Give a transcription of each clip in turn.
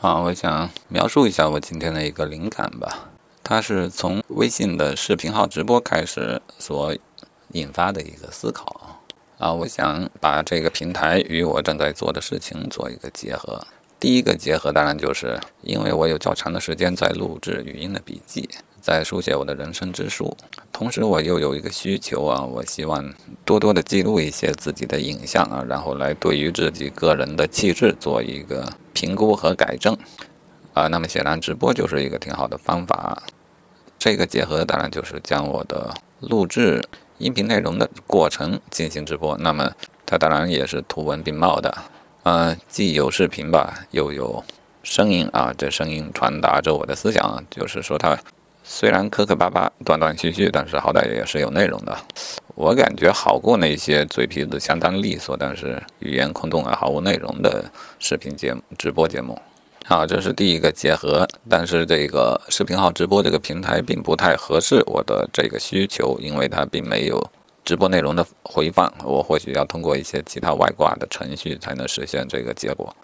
啊，我想描述一下我今天的一个灵感吧。它是从微信的视频号直播开始所引发的一个思考啊。我想把这个平台与我正在做的事情做一个结合。第一个结合当然就是因为我有较长的时间在录制语音的笔记。在书写我的人生之书，同时我又有一个需求啊，我希望多多的记录一些自己的影像啊，然后来对于自己个人的气质做一个评估和改正啊。那么显然直播就是一个挺好的方法。这个结合当然就是将我的录制音频内容的过程进行直播，那么它当然也是图文并茂的，呃，既有视频吧，又有声音啊，这声音传达着我的思想，就是说它。虽然磕磕巴巴、断断续续，但是好歹也是有内容的。我感觉好过那些嘴皮子相当利索，但是语言空洞啊、毫无内容的视频节目、直播节目。好，这是第一个结合。但是这个视频号直播这个平台并不太合适我的这个需求，因为它并没有直播内容的回放。我或许要通过一些其他外挂的程序才能实现这个结果。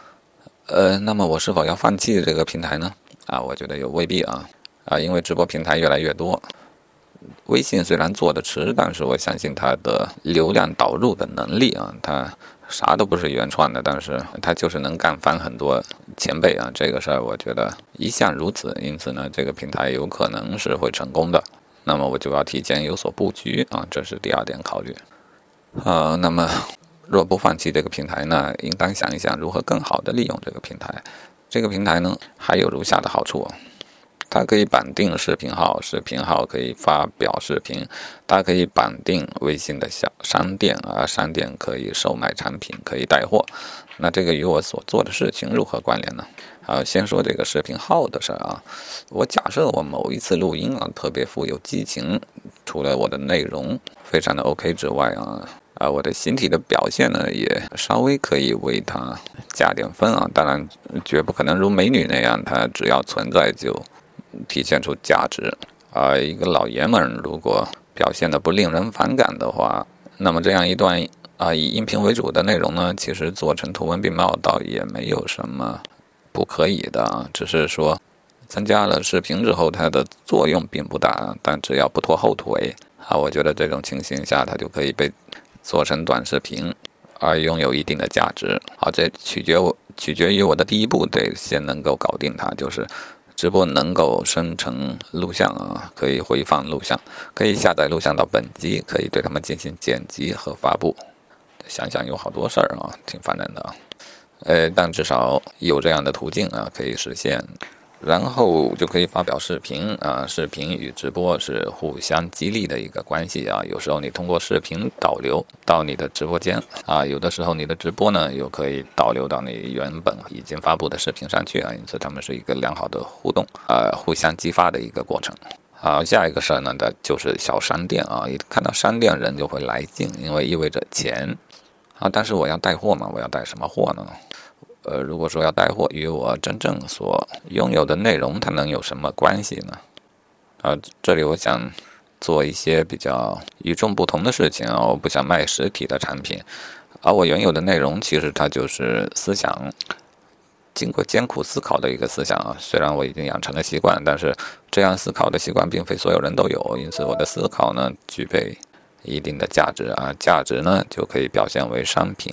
呃，那么我是否要放弃这个平台呢？啊，我觉得又未必啊。啊，因为直播平台越来越多，微信虽然做的迟，但是我相信它的流量导入的能力啊，它啥都不是原创的，但是它就是能干翻很多前辈啊，这个事儿我觉得一向如此，因此呢，这个平台有可能是会成功的，那么我就要提前有所布局啊，这是第二点考虑。呃，那么若不放弃这个平台呢，应当想一想如何更好的利用这个平台。这个平台呢，还有如下的好处。它可以绑定视频号，视频号可以发表视频，它可以绑定微信的小商店啊，商店可以售卖产品，可以带货。那这个与我所做的事情如何关联呢？啊，先说这个视频号的事儿啊。我假设我某一次录音啊，特别富有激情，除了我的内容非常的 OK 之外啊，啊，我的形体的表现呢，也稍微可以为它加点分啊。当然，绝不可能如美女那样，它只要存在就。体现出价值啊！一个老爷们如果表现的不令人反感的话，那么这样一段啊以音频为主的内容呢，其实做成图文并茂倒也没有什么不可以的啊。只是说增加了视频之后，它的作用并不大，但只要不拖后腿啊，我觉得这种情形下它就可以被做成短视频，而拥有一定的价值。好，这取决我取决于我的第一步得先能够搞定它，就是。直播能够生成录像啊，可以回放录像，可以下载录像到本机，可以对他们进行剪辑和发布。想想有好多事儿啊，挺烦人的啊。呃，但至少有这样的途径啊，可以实现。然后就可以发表视频啊，视频与直播是互相激励的一个关系啊。有时候你通过视频导流到你的直播间啊，有的时候你的直播呢又可以导流到你原本已经发布的视频上去啊。因此，他们是一个良好的互动啊，互相激发的一个过程。好，下一个事儿呢，的就是小商店啊，一看到商店人就会来劲，因为意味着钱啊。但是我要带货嘛，我要带什么货呢？呃，如果说要带货，与我真正所拥有的内容，它能有什么关系呢？啊，这里我想做一些比较与众不同的事情啊，我不想卖实体的产品，而我原有的内容其实它就是思想，经过艰苦思考的一个思想啊。虽然我已经养成了习惯，但是这样思考的习惯并非所有人都有，因此我的思考呢具备一定的价值啊，价值呢就可以表现为商品。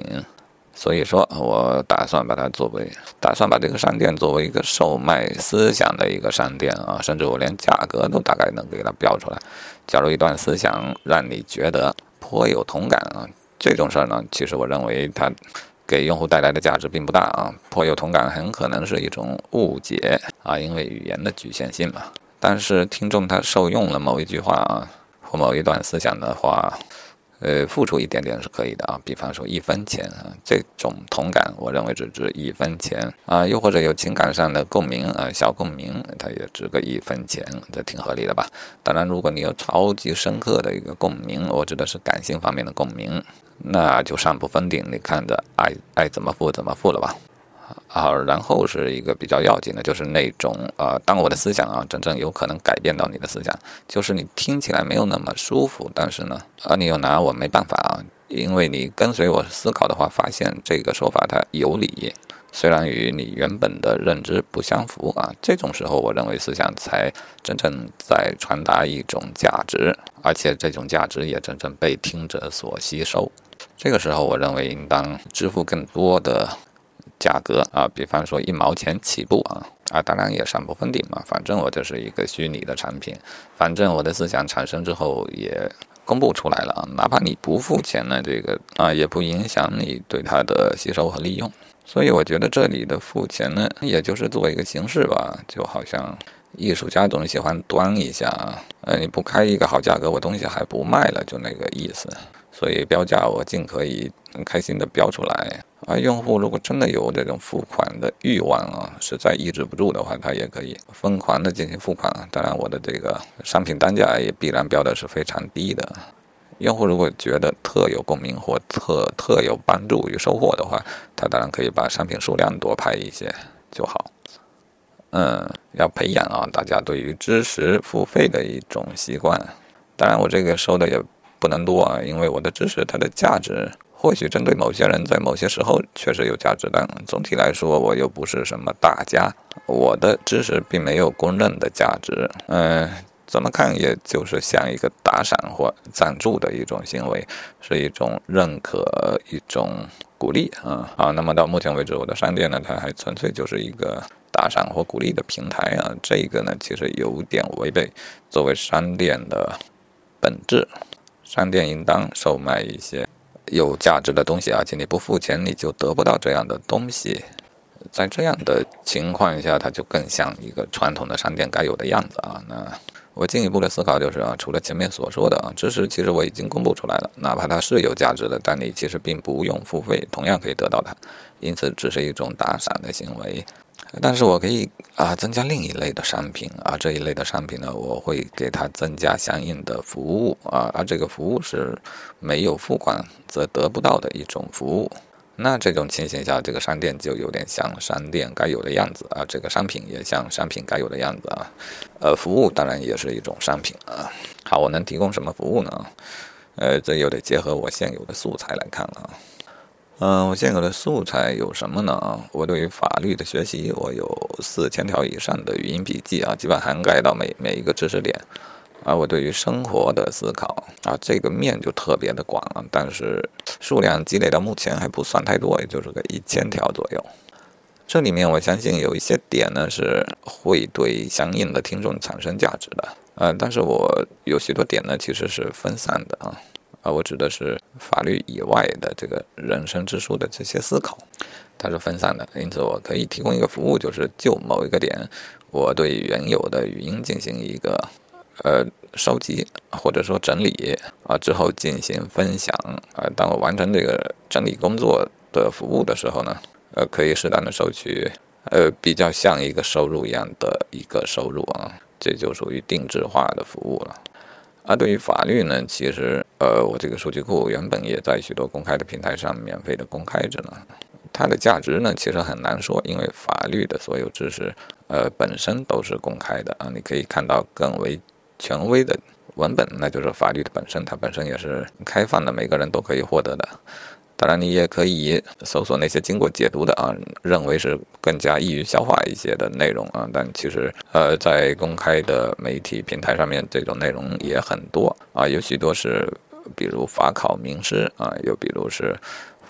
所以说，我打算把它作为，打算把这个商店作为一个售卖思想的一个商店啊，甚至我连价格都大概能给它标出来。假如一段思想让你觉得颇有同感啊，这种事儿呢，其实我认为它给用户带来的价值并不大啊。颇有同感很可能是一种误解啊，因为语言的局限性嘛。但是听众他受用了某一句话啊，或某一段思想的话。呃，付出一点点是可以的啊，比方说一分钱啊，这种同感，我认为只值一分钱啊，又或者有情感上的共鸣啊，小共鸣，它也值个一分钱，这挺合理的吧？当然，如果你有超级深刻的一个共鸣，我指的是感性方面的共鸣，那就上不封顶，你看着爱爱怎么付怎么付了吧。啊，然后是一个比较要紧的，就是那种呃，当我的思想啊，真正有可能改变到你的思想，就是你听起来没有那么舒服，但是呢，啊，你又拿我没办法啊，因为你跟随我思考的话，发现这个说法它有理，虽然与你原本的认知不相符啊，这种时候，我认为思想才真正在传达一种价值，而且这种价值也真正被听者所吸收。这个时候，我认为应当支付更多的价格啊，比方说一毛钱起步啊啊，当然也上不封顶嘛，反正我就是一个虚拟的产品，反正我的思想产生之后也。公布出来了啊，哪怕你不付钱呢，这个啊也不影响你对它的吸收和利用。所以我觉得这里的付钱呢，也就是做一个形式吧，就好像艺术家总喜欢端一下啊，呃，你不开一个好价格，我东西还不卖了，就那个意思。所以标价我尽可以开心的标出来。啊，用户如果真的有这种付款的欲望啊，实在抑制不住的话，他也可以疯狂的进行付款。当然，我的这个商品单价也必然标的是非常低的。用户如果觉得特有共鸣或特特有帮助与收获的话，他当然可以把商品数量多拍一些就好。嗯，要培养啊大家对于知识付费的一种习惯。当然，我这个收的也不能多啊，因为我的知识它的价值。或许针对某些人，在某些时候确实有价值，但总体来说，我又不是什么大家，我的知识并没有公认的价值。嗯，怎么看也就是像一个打赏或赞助的一种行为，是一种认可，一种鼓励啊。好，那么到目前为止，我的商店呢，它还纯粹就是一个打赏或鼓励的平台啊。这个呢，其实有点违背作为商店的本质。商店应当售卖一些。有价值的东西，而且你不付钱，你就得不到这样的东西。在这样的情况下，它就更像一个传统的商店该有的样子啊。那我进一步的思考就是啊，除了前面所说的啊，知识其实我已经公布出来了，哪怕它是有价值的，但你其实并不用付费，同样可以得到它，因此只是一种打赏的行为。但是我可以啊增加另一类的商品啊，这一类的商品呢，我会给它增加相应的服务啊，而这个服务是没有付款则得不到的一种服务。那这种情形下，这个商店就有点像商店该有的样子啊，这个商品也像商品该有的样子啊，呃，服务当然也是一种商品啊。好，我能提供什么服务呢？呃，这又得结合我现有的素材来看了。嗯，我现有的素材有什么呢？我对于法律的学习，我有四千条以上的语音笔记啊，基本涵盖到每每一个知识点。而我对于生活的思考啊，这个面就特别的广了，但是数量积累到目前还不算太多，也就是个一千条左右。这里面我相信有一些点呢是会对相应的听众产生价值的，呃，但是我有许多点呢其实是分散的啊。啊，我指的是法律以外的这个人生之书的这些思考，它是分散的，因此我可以提供一个服务，就是就某一个点，我对原有的语音进行一个呃收集或者说整理啊，之后进行分享啊。当我完成这个整理工作的服务的时候呢，呃，可以适当的收取呃比较像一个收入一样的一个收入啊，这就属于定制化的服务了。而对于法律呢，其实，呃，我这个数据库原本也在许多公开的平台上免费的公开着呢。它的价值呢，其实很难说，因为法律的所有知识，呃，本身都是公开的啊。你可以看到更为权威的文本，那就是法律的本身，它本身也是开放的，每个人都可以获得的。当然，你也可以搜索那些经过解读的啊，认为是更加易于消化一些的内容啊。但其实，呃，在公开的媒体平台上面，这种内容也很多啊，有许多是，比如法考名师啊，又比如是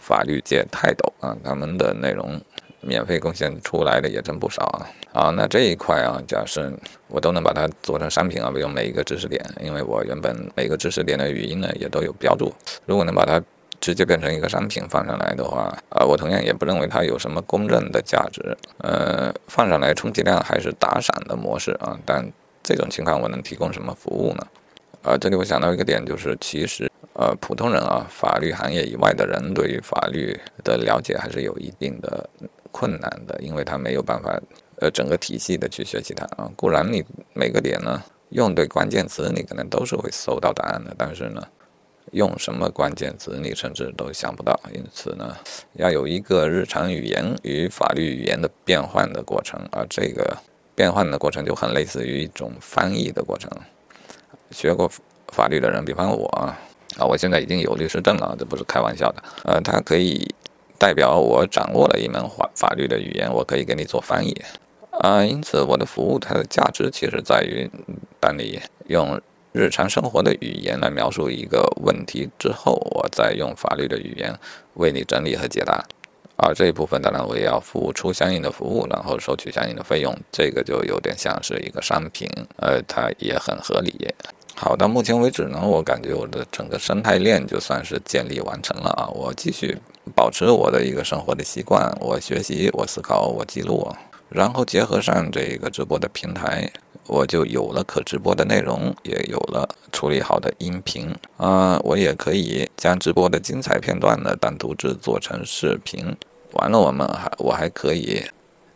法律界泰斗啊，他们的内容免费贡献出来的也真不少啊。啊，那这一块啊，假设我都能把它做成商品啊，比如每一个知识点，因为我原本每个知识点的语音呢也都有标注，如果能把它。直接变成一个商品放上来的话，啊，我同样也不认为它有什么公认的价值。呃，放上来充其量还是打赏的模式啊。但这种情况我能提供什么服务呢？啊，这里我想到一个点，就是其实呃，普通人啊，法律行业以外的人对于法律的了解还是有一定的困难的，因为他没有办法呃整个体系的去学习它啊。固然你每个点呢用对关键词，你可能都是会搜到答案的，但是呢。用什么关键词，你甚至都想不到。因此呢，要有一个日常语言与法律语言的变换的过程，而这个变换的过程就很类似于一种翻译的过程。学过法律的人，比方我啊，我现在已经有律师证了，这不是开玩笑的。呃，它可以。代表我掌握了一门法法律的语言，我可以给你做翻译。啊，因此我的服务它的价值其实在于，当你用日常生活的语言来描述一个问题之后，我再用法律的语言为你整理和解答。而这一部分当然我也要付出相应的服务，然后收取相应的费用，这个就有点像是一个商品，呃，它也很合理。好，到目前为止呢，我感觉我的整个生态链就算是建立完成了啊。我继续保持我的一个生活的习惯，我学习，我思考，我记录，然后结合上这个直播的平台，我就有了可直播的内容，也有了处理好的音频啊。我也可以将直播的精彩片段呢单独制作成视频。完了，我们还我还可以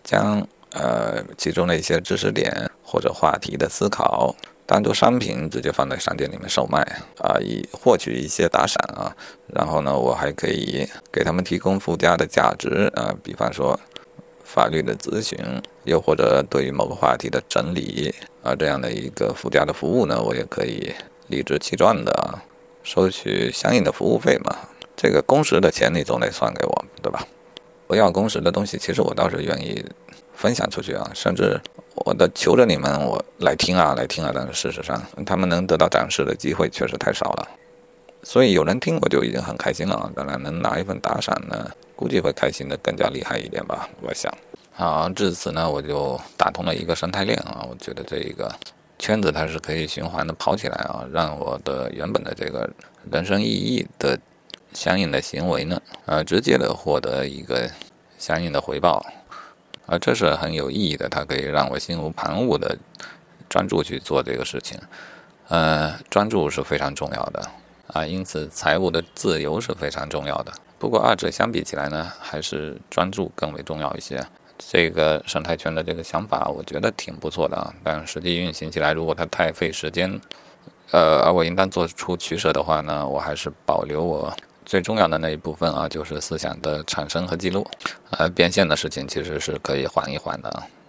将呃其中的一些知识点或者话题的思考。单独商品直接放在商店里面售卖啊，以获取一些打赏啊。然后呢，我还可以给他们提供附加的价值啊，比方说法律的咨询，又或者对于某个话题的整理啊，这样的一个附加的服务呢，我也可以理直气壮的收取相应的服务费嘛。这个工时的钱你总得算给我，对吧？不要工时的东西，其实我倒是愿意分享出去啊，甚至。我的求着你们，我来听啊，来听啊！但是事实上，他们能得到展示的机会确实太少了，所以有人听我就已经很开心了啊。当然，能拿一份打赏呢，估计会开心的更加厉害一点吧。我想，好，至此呢，我就打通了一个生态链啊。我觉得这一个圈子它是可以循环的跑起来啊，让我的原本的这个人生意义的相应的行为呢，呃，直接的获得一个相应的回报。啊，这是很有意义的，它可以让我心无旁骛的专注去做这个事情。呃，专注是非常重要的啊，因此财务的自由是非常重要的。不过二者相比起来呢，还是专注更为重要一些。这个生态圈的这个想法，我觉得挺不错的啊，但实际运行起来，如果它太费时间，呃，而我应当做出取舍的话呢，我还是保留我。最重要的那一部分啊，就是思想的产生和记录，而变现的事情其实是可以缓一缓的。